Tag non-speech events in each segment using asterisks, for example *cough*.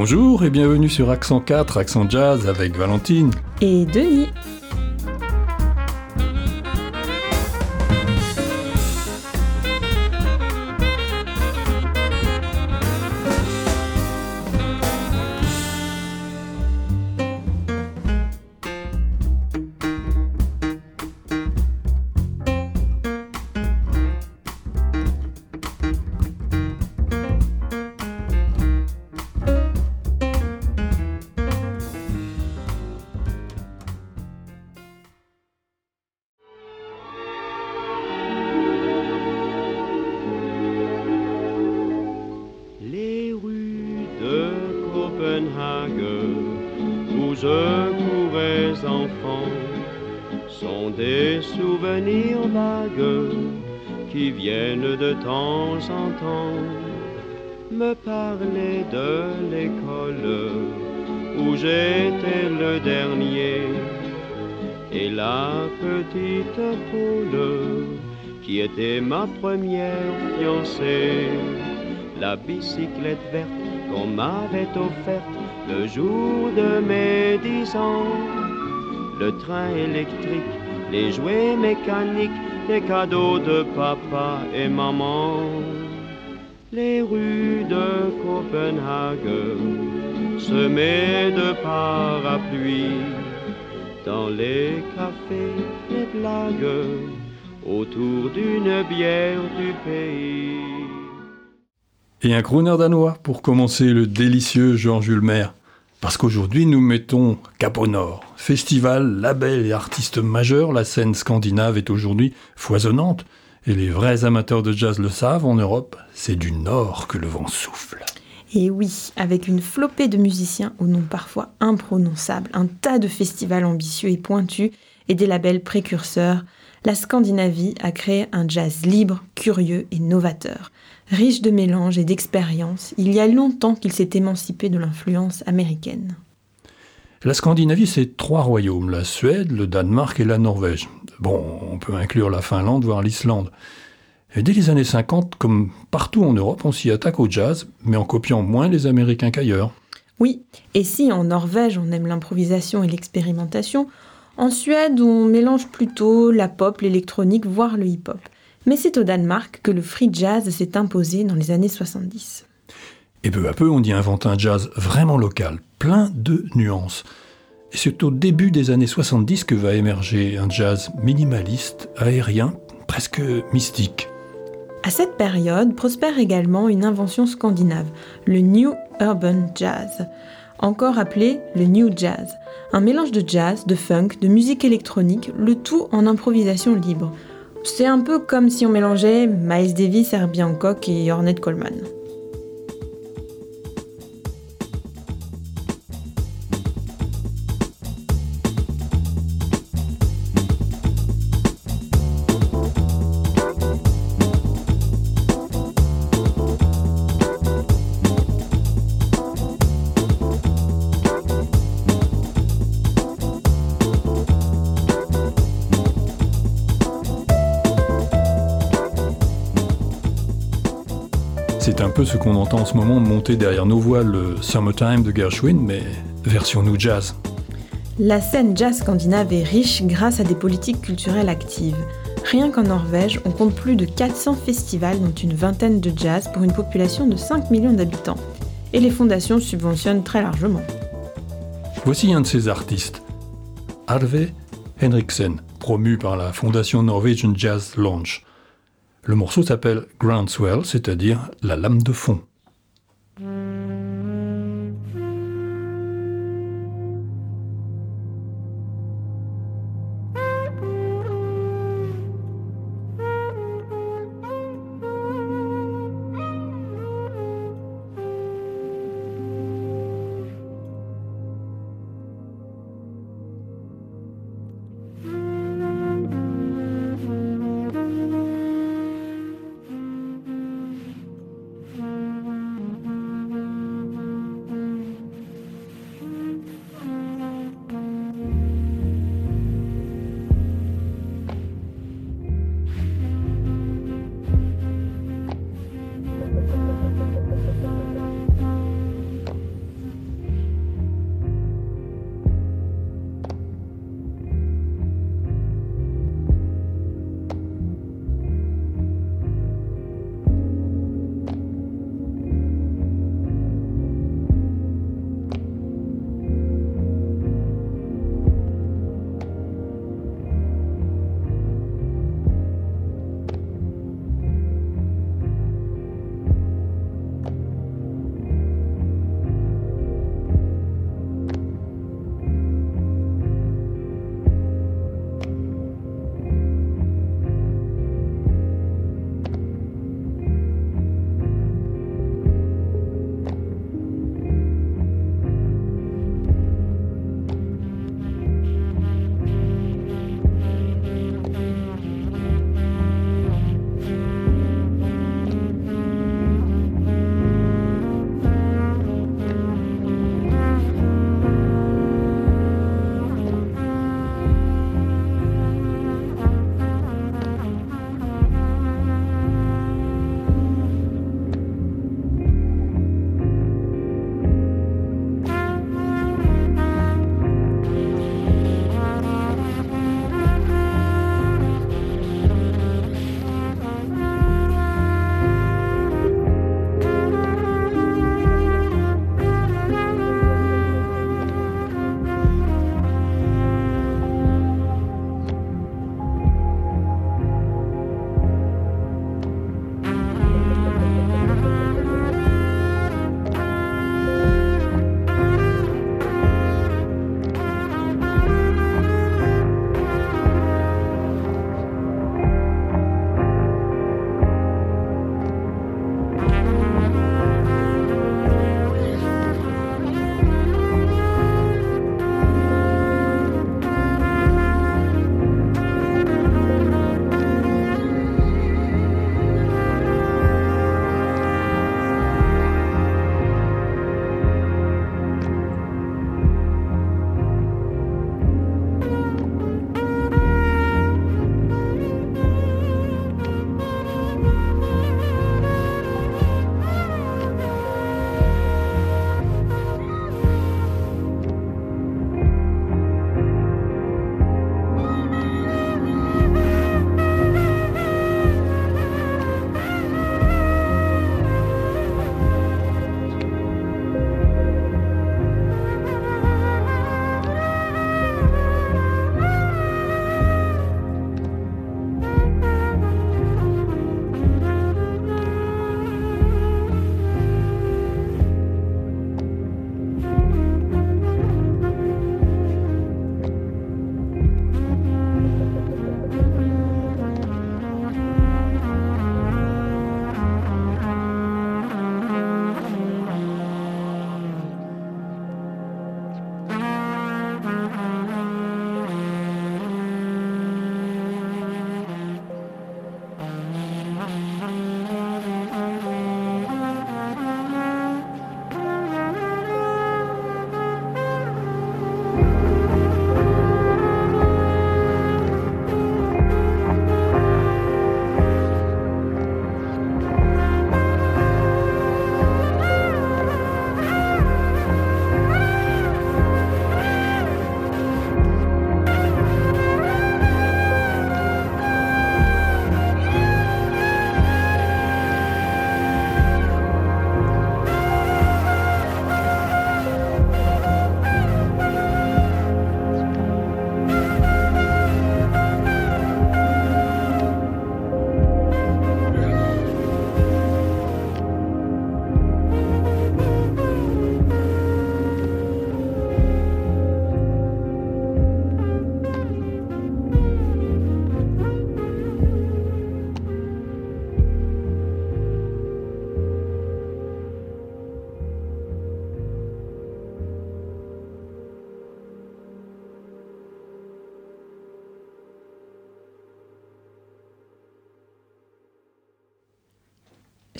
Bonjour et bienvenue sur Accent 4, Accent Jazz avec Valentine. Et Denis. Première fiancée. La bicyclette verte qu'on m'avait offerte le jour de mes dix ans, le train électrique, les jouets mécaniques, les cadeaux de papa et maman, les rues de Copenhague semées de parapluies, dans les cafés, les blagues, autour d'une bière du pays. Et un crooner danois pour commencer le délicieux Jean-Jules Maire. Parce qu'aujourd'hui, nous mettons cap au nord. Festival, label et artistes majeurs, la scène scandinave est aujourd'hui foisonnante. Et les vrais amateurs de jazz le savent, en Europe, c'est du nord que le vent souffle. Et oui, avec une flopée de musiciens au nom parfois imprononçable, un tas de festivals ambitieux et pointus et des labels précurseurs, la Scandinavie a créé un jazz libre, curieux et novateur. Riche de mélange et d'expérience, il y a longtemps qu'il s'est émancipé de l'influence américaine. La Scandinavie, c'est trois royaumes, la Suède, le Danemark et la Norvège. Bon, on peut inclure la Finlande, voire l'Islande. Et dès les années 50, comme partout en Europe, on s'y attaque au jazz, mais en copiant moins les Américains qu'ailleurs. Oui, et si en Norvège on aime l'improvisation et l'expérimentation, en Suède on mélange plutôt la pop, l'électronique, voire le hip-hop. Mais c'est au Danemark que le free jazz s'est imposé dans les années 70. Et peu à peu, on y invente un jazz vraiment local, plein de nuances. Et c'est au début des années 70 que va émerger un jazz minimaliste, aérien, presque mystique. À cette période prospère également une invention scandinave, le New Urban Jazz, encore appelé le New Jazz, un mélange de jazz, de funk, de musique électronique, le tout en improvisation libre. C'est un peu comme si on mélangeait Miles Davis, Herbie Hancock et Ornette Coleman. C'est un peu ce qu'on entend en ce moment monter derrière nos voix le Summertime de Gershwin, mais version new jazz. La scène jazz scandinave est riche grâce à des politiques culturelles actives. Rien qu'en Norvège, on compte plus de 400 festivals, dont une vingtaine de jazz pour une population de 5 millions d'habitants. Et les fondations subventionnent très largement. Voici un de ces artistes, Arve Henriksen, promu par la fondation Norwegian Jazz Launch. Le morceau s'appelle Groundswell, c'est-à-dire la lame de fond.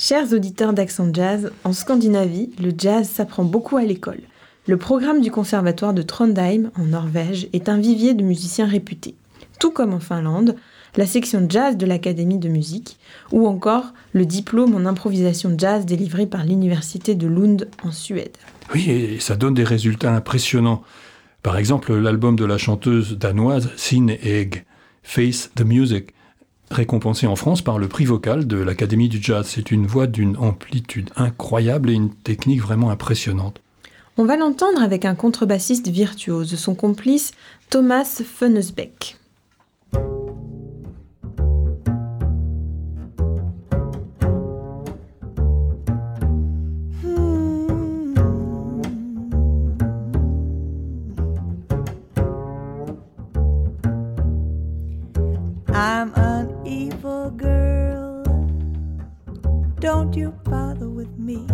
Chers auditeurs d'Accent Jazz, en Scandinavie, le jazz s'apprend beaucoup à l'école. Le programme du conservatoire de Trondheim, en Norvège, est un vivier de musiciens réputés. Tout comme en Finlande, la section jazz de l'Académie de musique, ou encore le diplôme en improvisation jazz délivré par l'Université de Lund en Suède. Oui, et ça donne des résultats impressionnants. Par exemple, l'album de la chanteuse danoise Sin Egg, Face the Music, récompensé en France par le prix vocal de l'Académie du Jazz. C'est une voix d'une amplitude incroyable et une technique vraiment impressionnante. On va l'entendre avec un contrebassiste virtuose, son complice Thomas Fennesbeck. Don't you bother with me.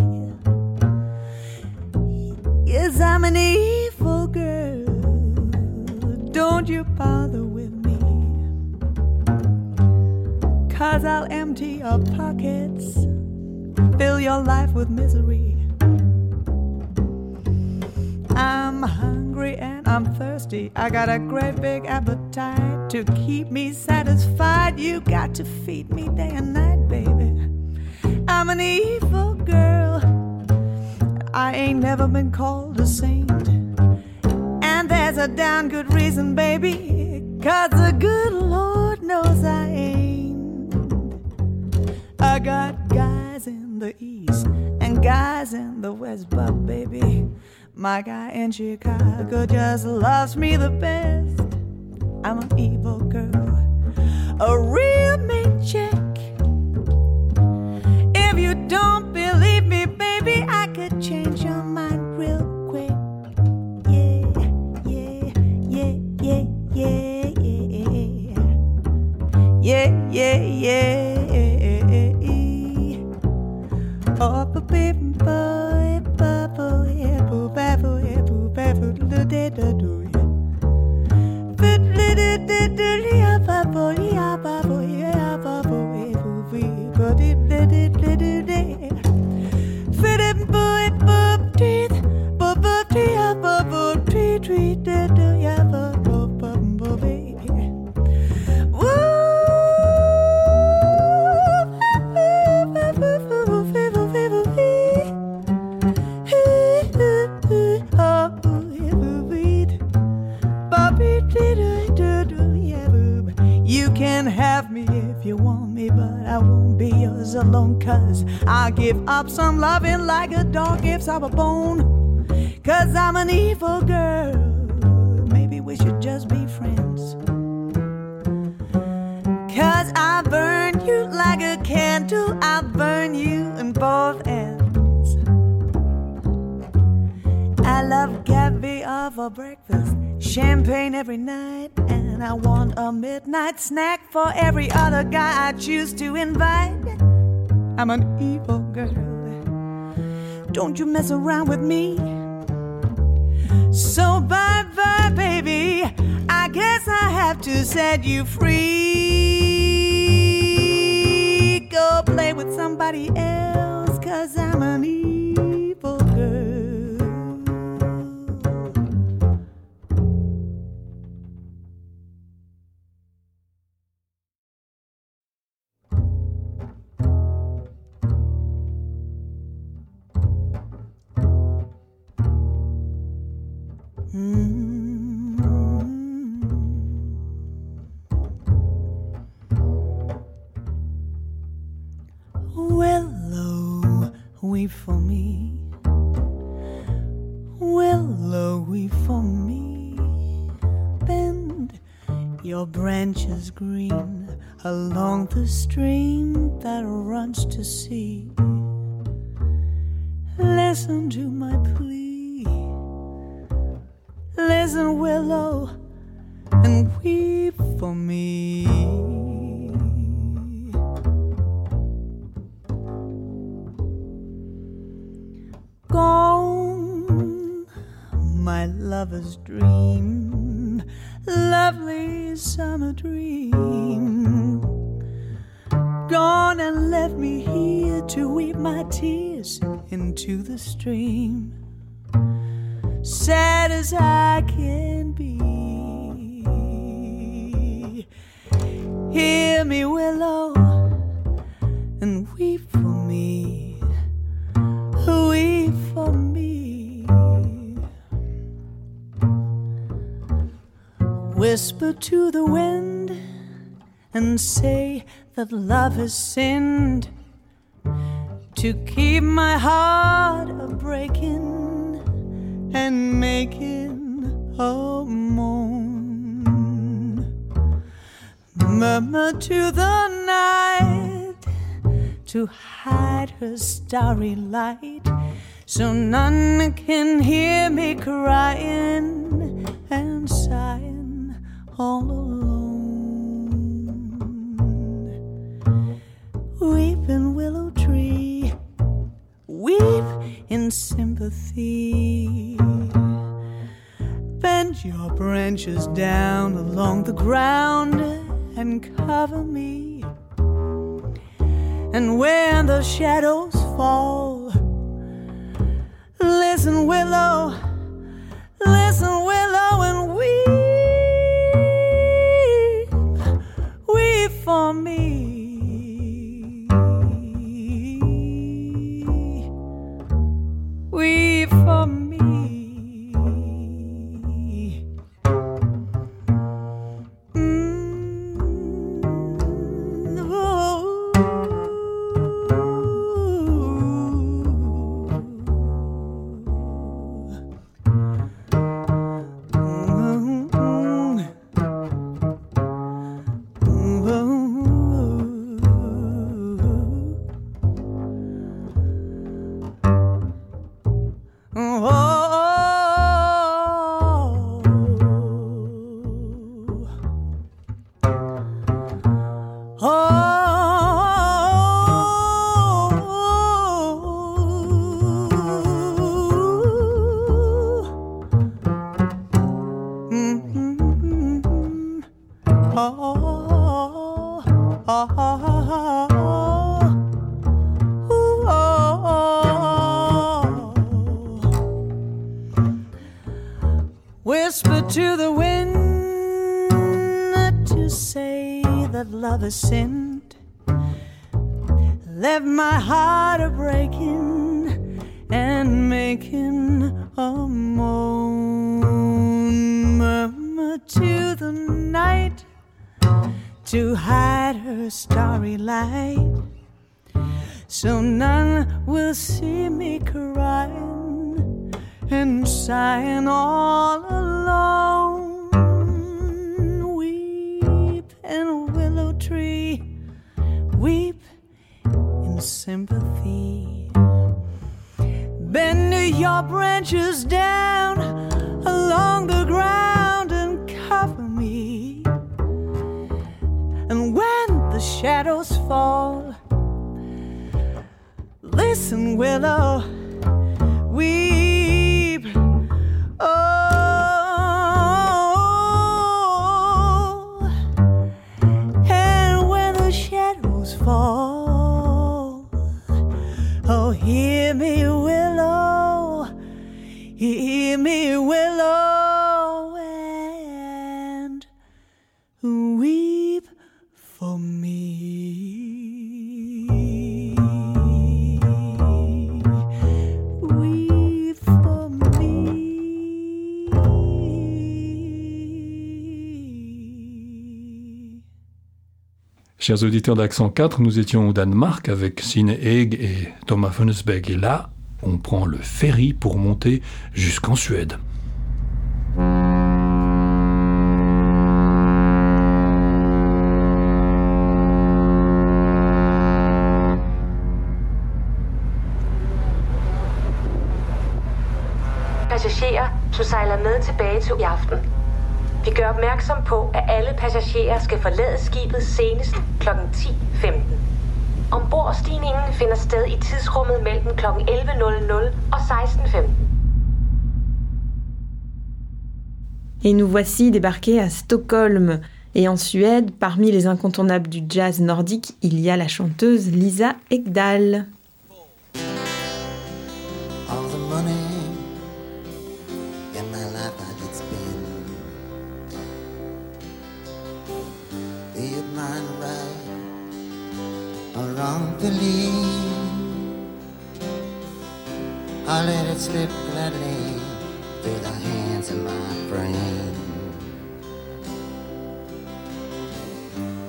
Yes, I'm an evil girl. Don't you bother with me. Cause I'll empty your pockets, fill your life with misery. I'm hungry and I'm thirsty. I got a great big appetite to keep me satisfied. You got to feed me day and night, baby. I'm an evil girl. I ain't never been called a saint. And there's a damn good reason, baby. Cause the good Lord knows I ain't. I got guys in the east and guys in the west, but baby. My guy in Chicago just loves me the best. I'm an evil girl, a real don't believe me, baby, I could change your mind real quick. Yeah, yeah, yeah, yeah, yeah, yeah, yeah, yeah, yeah. Oh, baby, boy, boy, yeah, boo, ba, boo, yeah, boo, ba, boo, do, da, da, do, yeah. Boo, do, do, do, do, yeah, Cause I'll give up some loving like a dog gives up a bone. Cause I'm an evil girl. Maybe we should just be friends. Cause I burn you like a candle, I'll burn you in both ends. I love caviar for breakfast, champagne every night, and I want a midnight snack for every other guy I choose to invite. I'm an evil girl. Don't you mess around with me. So bye bye, baby. I guess I have to set you free. Go play with somebody else, cause I'm an evil stream that runs to sea. To the wind and say that love has sinned to keep my heart a breaking and making a moan. Murmur to the night to hide her starry light so none can hear me crying all alone. Weeping willow tree, weep in sympathy. Bend your branches down along the ground and cover me. And when the shadows fall, listen, willow, listen, me. Love sinned. Left my heart a breaking and making a moan. Murmur to the night to hide her starry light, so none will see me crying and sighing all alone. Weep willow tree, weep in sympathy. Bend your branches down along the ground and cover me. And when the shadows fall, listen, willow, weep. Oh, hear me, willow, hear me, willow, Chers auditeurs d'Accent 4, nous étions au Danemark avec Sine Egg et Thomas Funnesbeck. Et là, on prend le ferry pour monter jusqu'en Suède. Passagerer, du sejler med tilbage til i aften. Vi gør opmærksom på, at alle passagerer skal forlade skibet senest kl. 10.15. Ombordstigningen finder sted i tidsrummet mellem kl. 11.00 og 16.15. Et nous voici débarqués à Stockholm. Et en Suède, parmi les incontournables du jazz nordique, il y a la chanteuse Lisa Ekdahl. Slip gladly through the hands of my friend.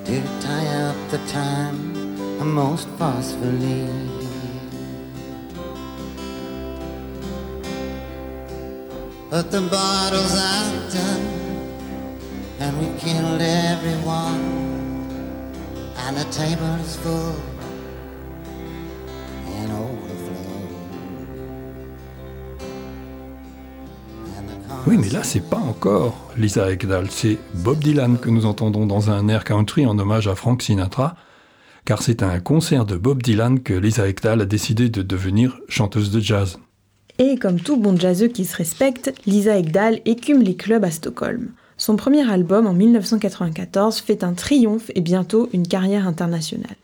To tie up the time most forcefully. But the bottle's out done, and we killed everyone. And the table is full Oui, mais là, c'est pas encore Lisa Ekdahl, c'est Bob Dylan que nous entendons dans un air country en hommage à Frank Sinatra, car c'est à un concert de Bob Dylan que Lisa Ekdahl a décidé de devenir chanteuse de jazz. Et comme tout bon jazzeux qui se respecte, Lisa Ekdahl écume les clubs à Stockholm. Son premier album en 1994 fait un triomphe et bientôt une carrière internationale.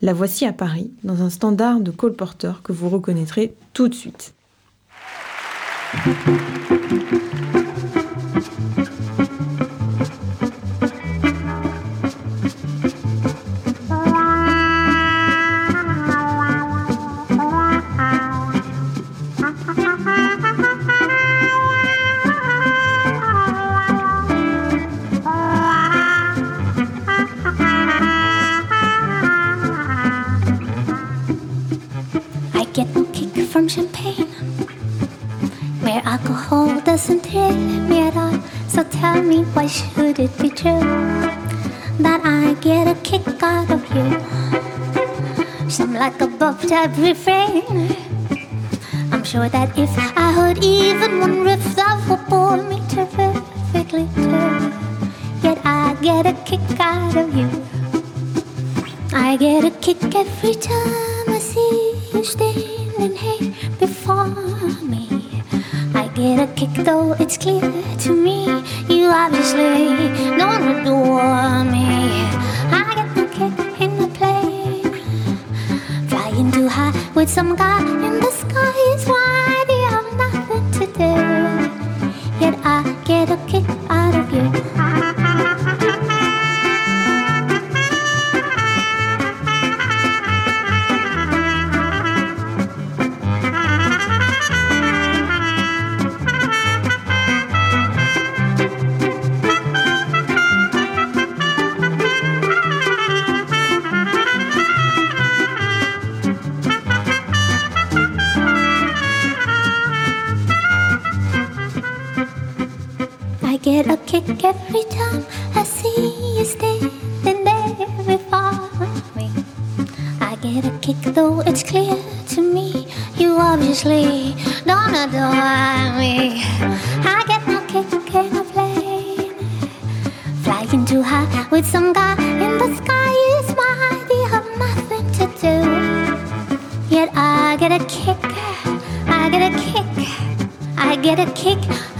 La voici à Paris, dans un standard de Cole Porter que vous reconnaîtrez tout de suite. I tell me, why should it be true that I get a kick out of you? Some like a bob type refrain. I'm sure that if I heard even one riff, that would bore me terrifically too. Yet I get a kick out of you. I get a kick every time I see you standing here a kick though it's clear to me you obviously don't adore me. I get no kick in the plane, flying too high with some guy in the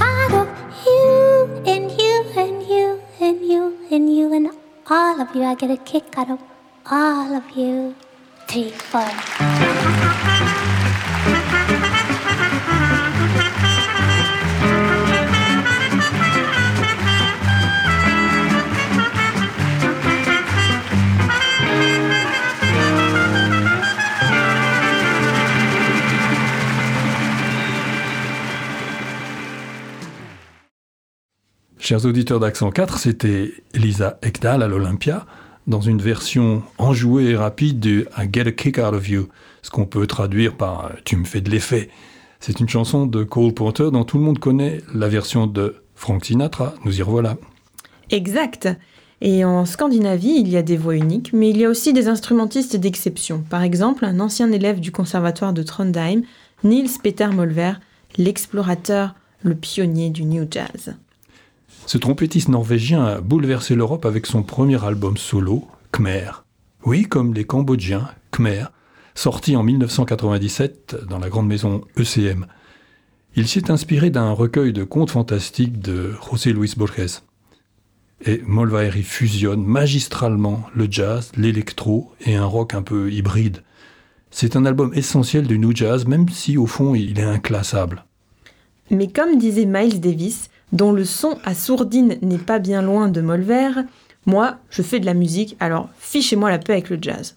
out of you and you and you and you and you and all of you. I get a kick out of all of you. Three, four. Chers auditeurs d'Accent 4, c'était Lisa Ekdahl à l'Olympia dans une version enjouée et rapide de I Get a Kick Out of You, ce qu'on peut traduire par euh, Tu me fais de l'effet. C'est une chanson de Cole Porter dont tout le monde connaît la version de Frank Sinatra. Nous y revoilà. Exact. Et en Scandinavie, il y a des voix uniques, mais il y a aussi des instrumentistes d'exception. Par exemple, un ancien élève du conservatoire de Trondheim, Niels Peter Molver, l'explorateur, le pionnier du new jazz. Ce trompettiste norvégien a bouleversé l'Europe avec son premier album solo, Khmer. Oui, comme les Cambodgiens, Khmer, sorti en 1997 dans la grande maison ECM. Il s'est inspiré d'un recueil de contes fantastiques de José Luis Borges. Et Molvaeri fusionne magistralement le jazz, l'électro et un rock un peu hybride. C'est un album essentiel du new jazz, même si au fond il est inclassable. Mais comme disait Miles Davis, dont le son à sourdine n'est pas bien loin de Molver, moi, je fais de la musique, alors fichez-moi la paix avec le jazz.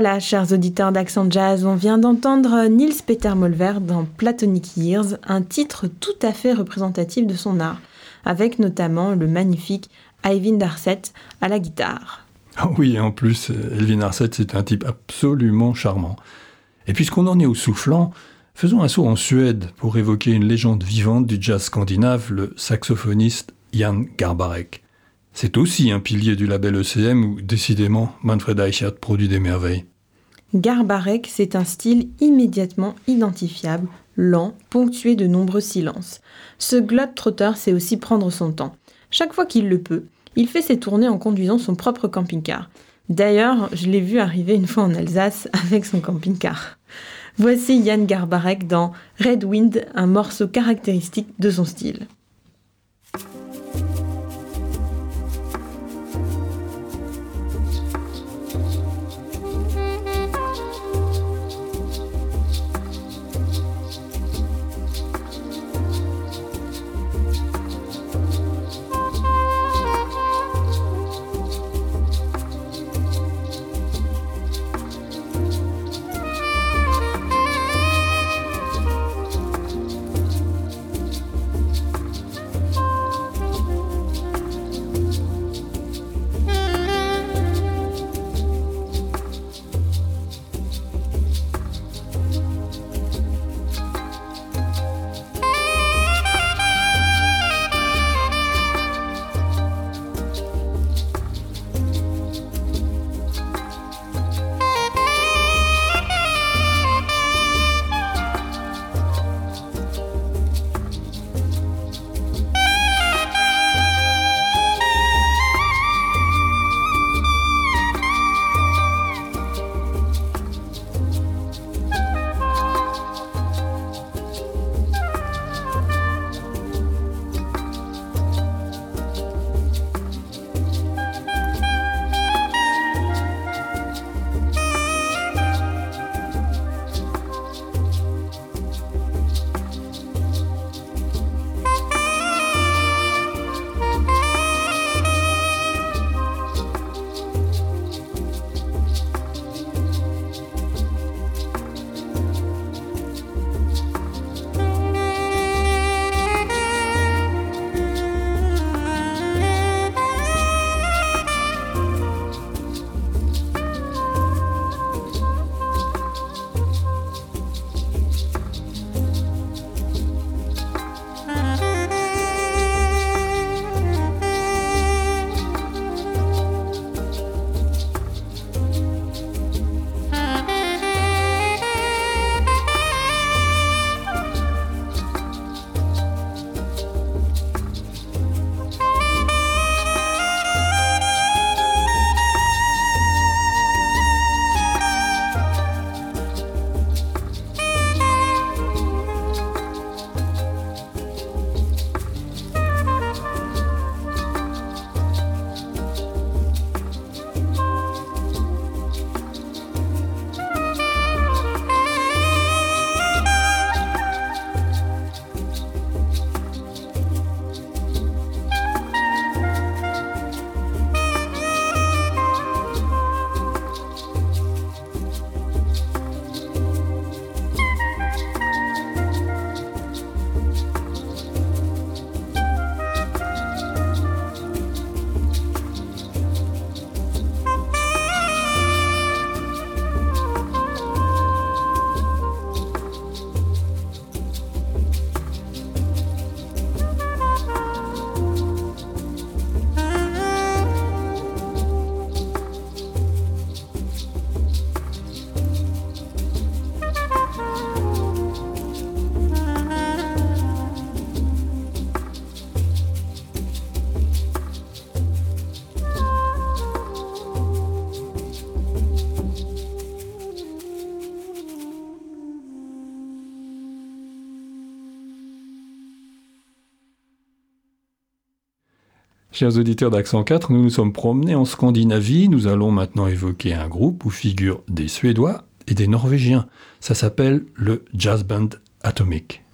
Voilà, chers auditeurs d'Accent Jazz, on vient d'entendre Niels Peter Molver dans Platonic Years, un titre tout à fait représentatif de son art, avec notamment le magnifique Ivan Darset à la guitare. Ah oui, en plus, Elvin Arset, c'est un type absolument charmant. Et puisqu'on en est au soufflant, faisons un saut en Suède pour évoquer une légende vivante du jazz scandinave, le saxophoniste Jan Garbarek. C'est aussi un pilier du label ECM où, décidément, Manfred Eichert produit des merveilles. Garbarek, c'est un style immédiatement identifiable, lent, ponctué de nombreux silences. Ce globe-trotteur sait aussi prendre son temps. Chaque fois qu'il le peut, il fait ses tournées en conduisant son propre camping-car. D'ailleurs, je l'ai vu arriver une fois en Alsace *laughs* avec son camping-car. Voici Yann Garbarek dans Red Wind, un morceau caractéristique de son style. Chers auditeurs d'Accent 4, nous nous sommes promenés en Scandinavie. Nous allons maintenant évoquer un groupe où figurent des Suédois et des Norvégiens. Ça s'appelle le Jazz Band Atomic.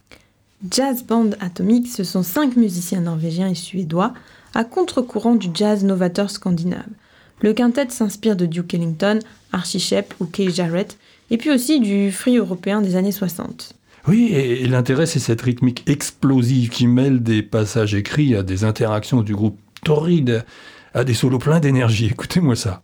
Jazz Band Atomic, ce sont cinq musiciens norvégiens et suédois à contre-courant du jazz novateur scandinave. Le quintet s'inspire de Duke Ellington, Archie Shepp ou Kay Jarrett, et puis aussi du free européen des années 60. Oui, et, et l'intérêt, c'est cette rythmique explosive qui mêle des passages écrits à des interactions du groupe torrides, à des solos pleins d'énergie. *laughs* Écoutez-moi ça.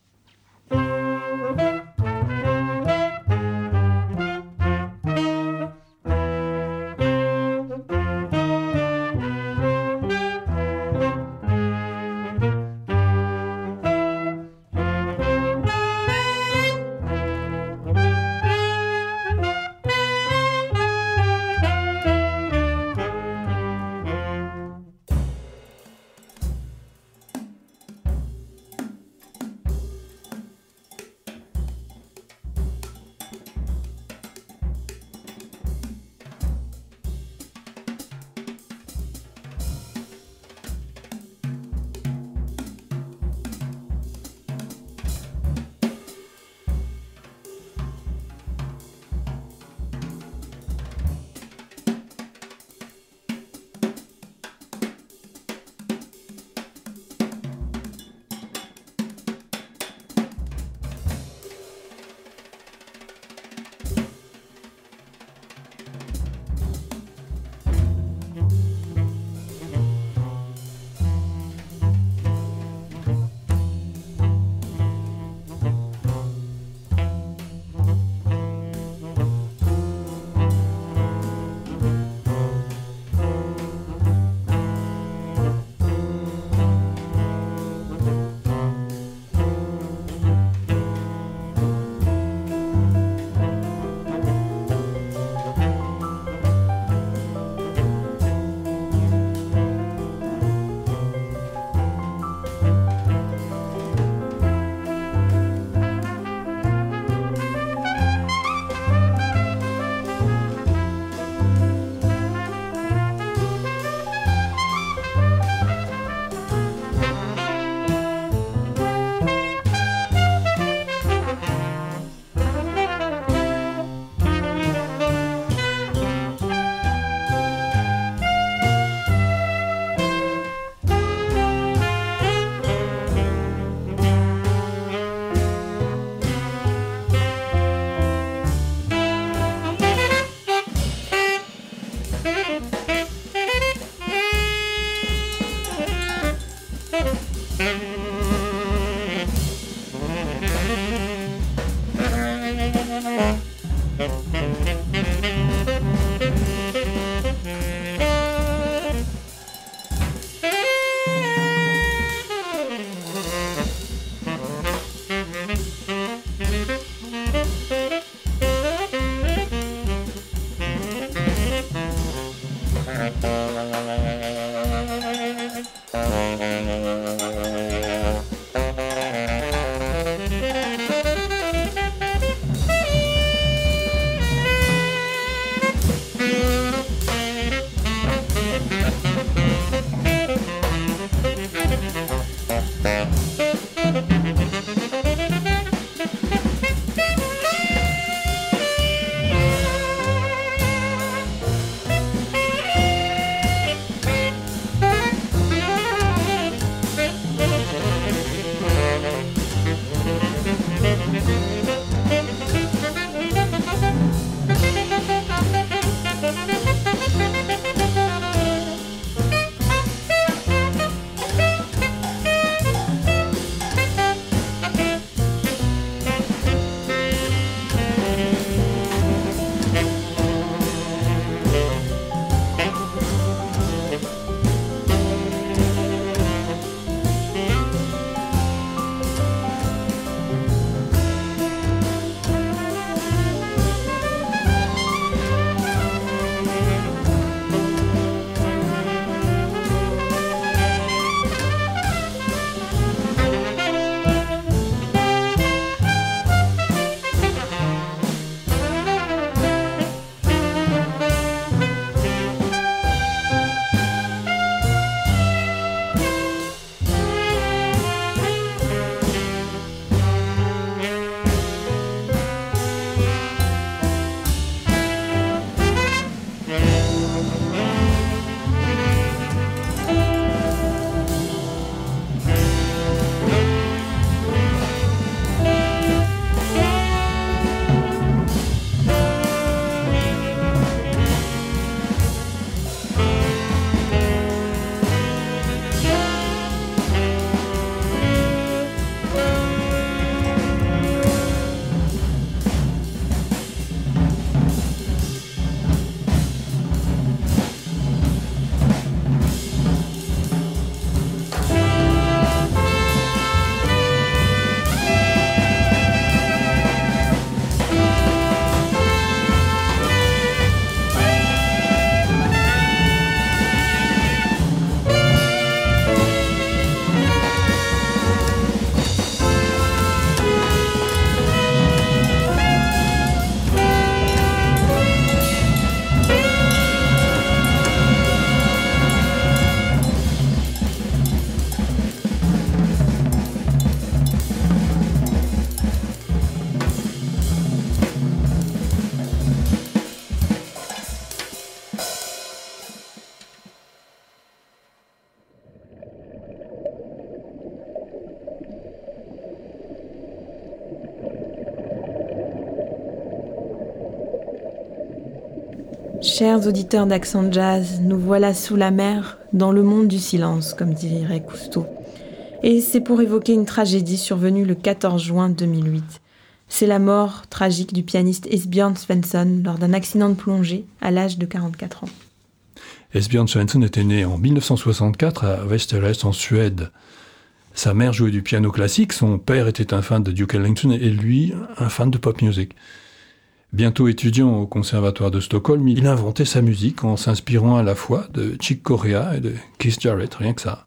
Chers auditeurs d'Accent Jazz, nous voilà sous la mer, dans le monde du silence, comme dirait Cousteau. Et c'est pour évoquer une tragédie survenue le 14 juin 2008. C'est la mort tragique du pianiste Esbjörn Svensson lors d'un accident de plongée à l'âge de 44 ans. Esbjörn Svensson était né en 1964 à Västerås en Suède. Sa mère jouait du piano classique, son père était un fan de Duke Ellington et lui un fan de pop music. Bientôt étudiant au conservatoire de Stockholm, il inventait sa musique en s'inspirant à la fois de Chick Corea et de Keith Jarrett, rien que ça.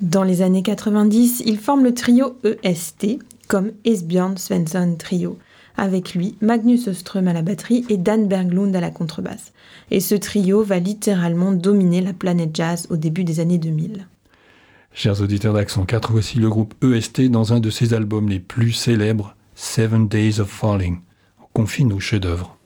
Dans les années 90, il forme le trio EST, comme Esbjörn Svensson Trio. Avec lui, Magnus Öström à la batterie et Dan Berglund à la contrebasse. Et ce trio va littéralement dominer la planète jazz au début des années 2000. Chers auditeurs d'Accent 4, voici le groupe EST dans un de ses albums les plus célèbres, Seven Days of Falling. On confie nos chefs-d'œuvre.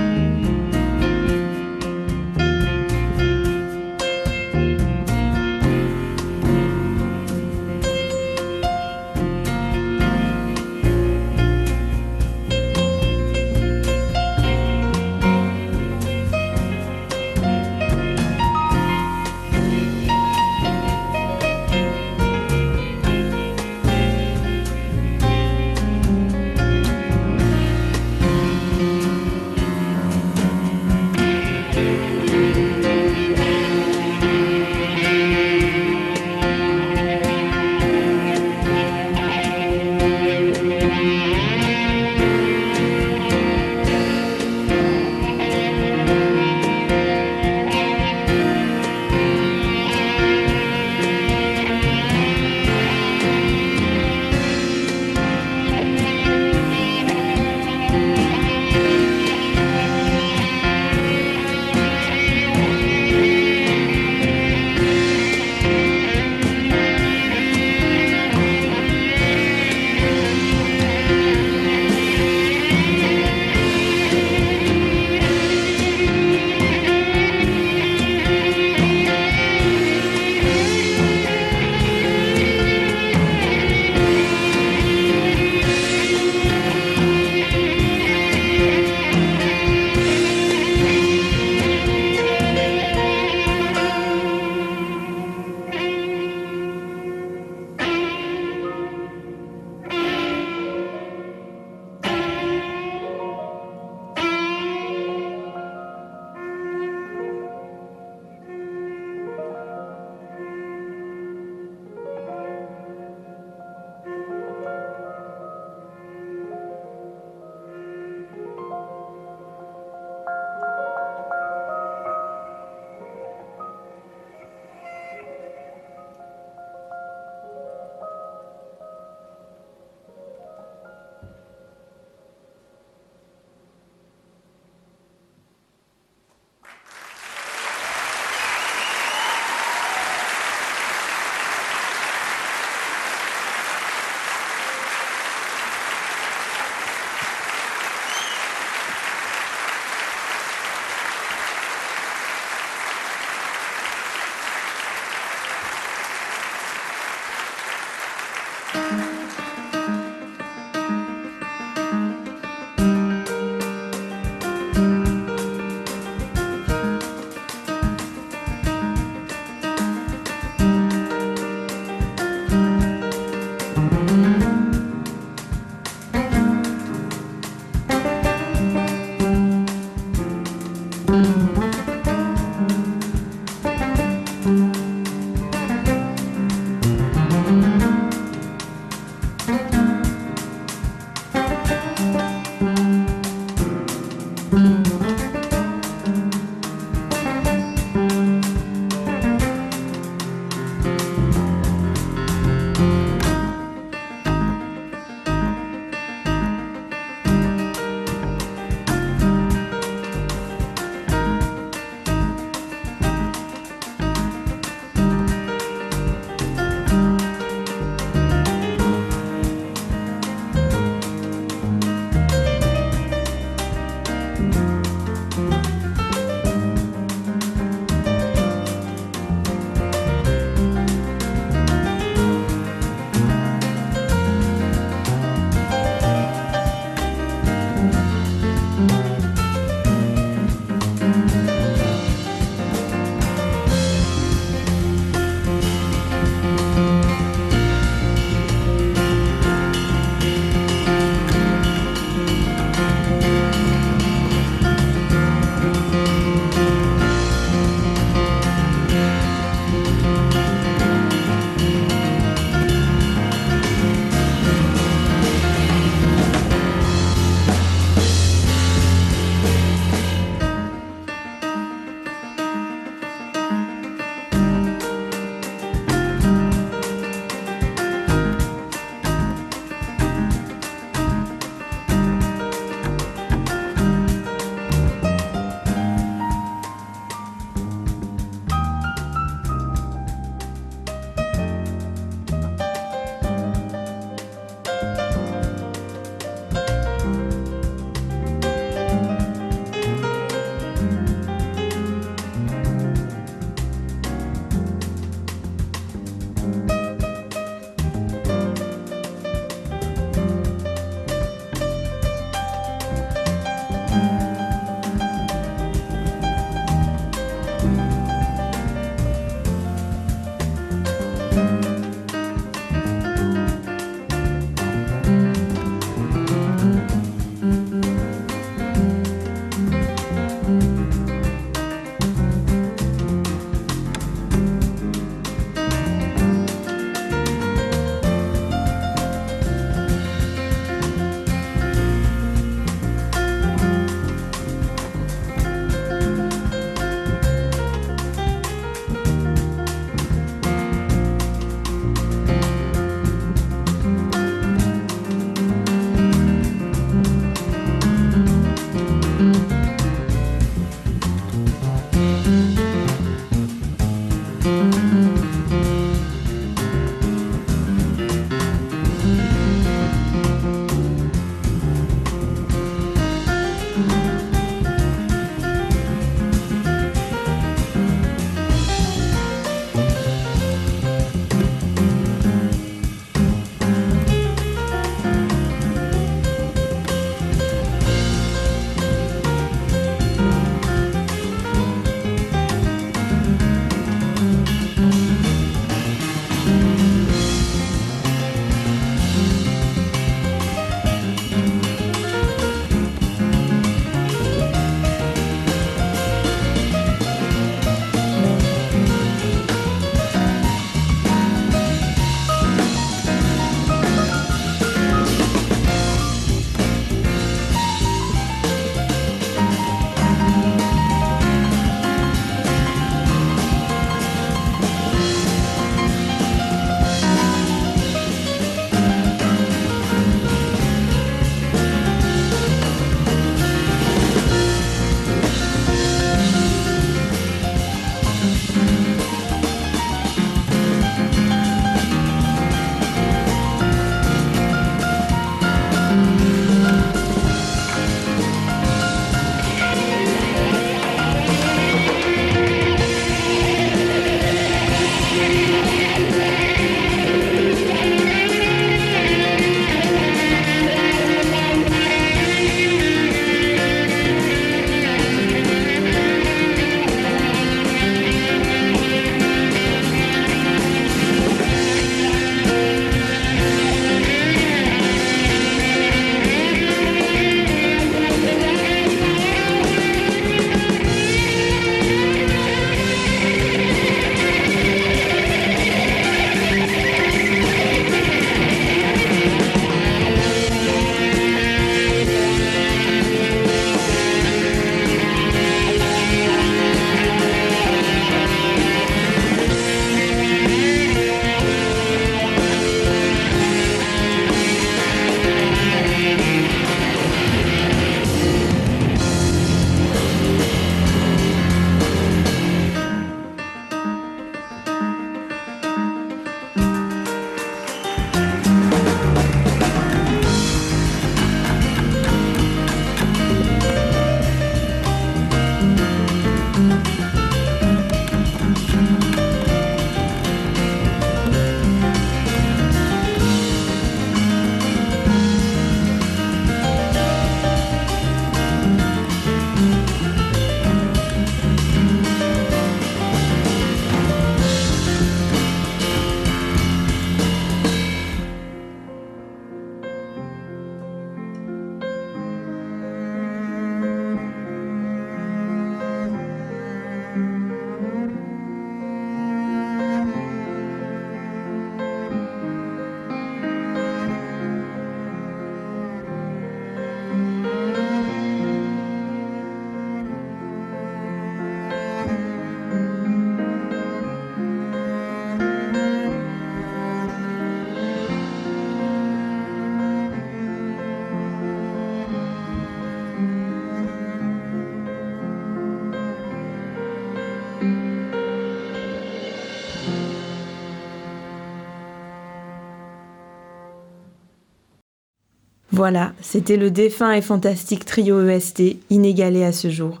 Voilà, c'était le défunt et fantastique trio EST, inégalé à ce jour.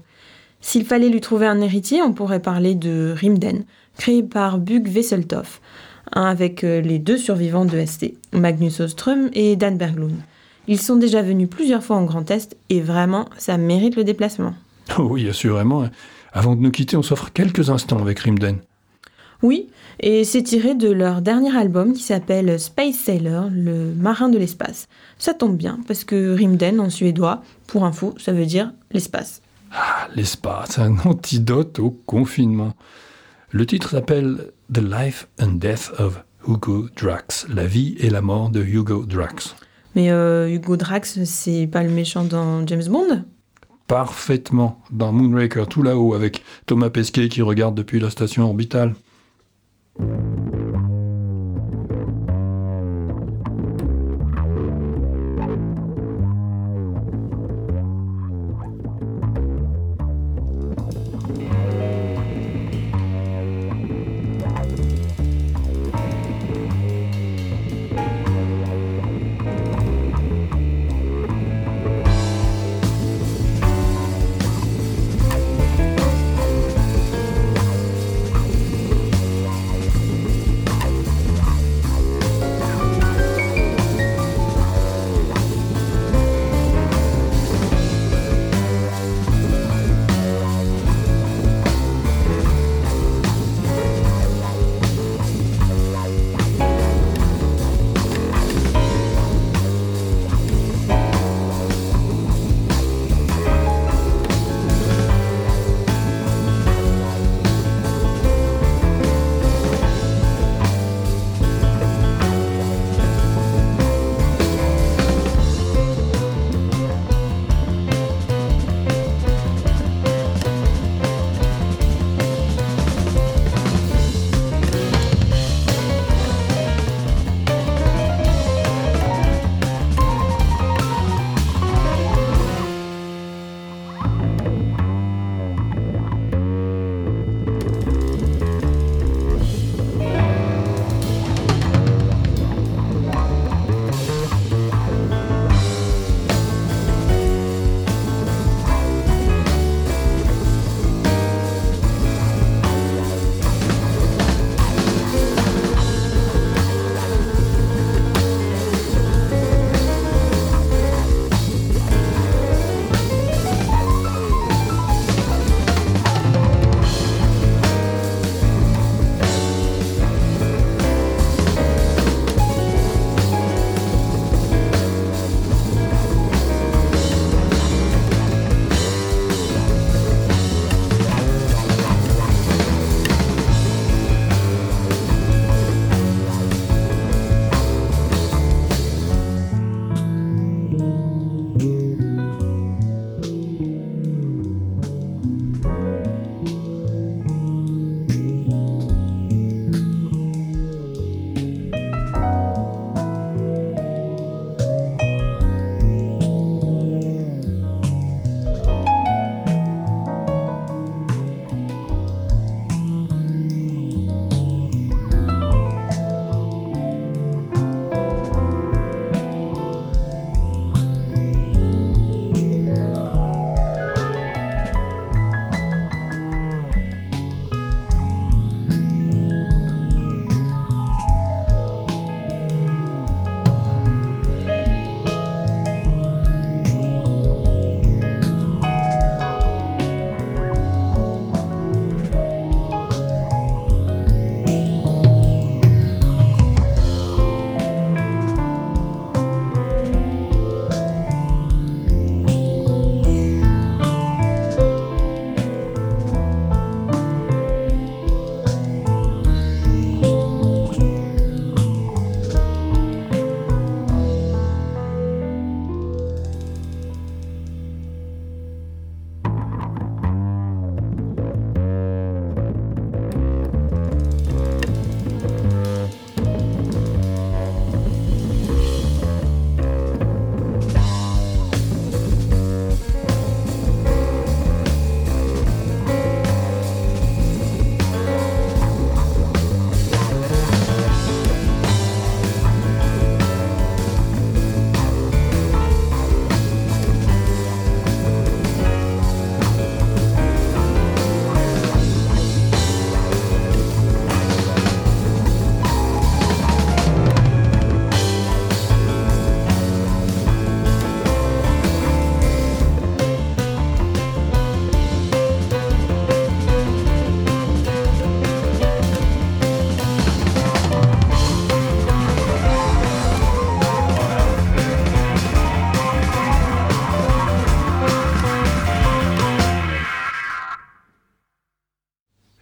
S'il fallait lui trouver un héritier, on pourrait parler de Rimden, créé par Bug Wesseltoff, avec euh, les deux survivants de ST, Magnus Ostrom et Dan Berglund. Ils sont déjà venus plusieurs fois en Grand Est et vraiment, ça mérite le déplacement. *laughs* Oui, assurément. Avant de nous quitter, on s'offre quelques instants avec Rimden. Oui, et c'est tiré de leur dernier album qui s'appelle Space Sailor, le marin de l'espace. Ça tombe bien, parce que Rimden en suédois, pour info, ça veut dire l'espace. Ah, l'espace, un antidote au confinement. Le titre s'appelle The Life and Death of Hugo Drax, la vie et la mort de Hugo Drax. Mais euh, Hugo Drax, c'est pas le méchant dans James Bond? Parfaitement dans Moonraker tout là-haut avec Thomas Pesquet qui regarde depuis la station orbitale. you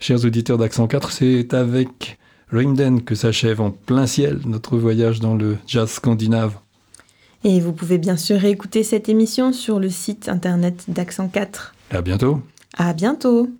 Chers auditeurs d'Accent 4, c'est avec Ringden que s'achève en plein ciel notre voyage dans le jazz scandinave. Et vous pouvez bien sûr réécouter cette émission sur le site internet d'Accent 4. À bientôt. À bientôt!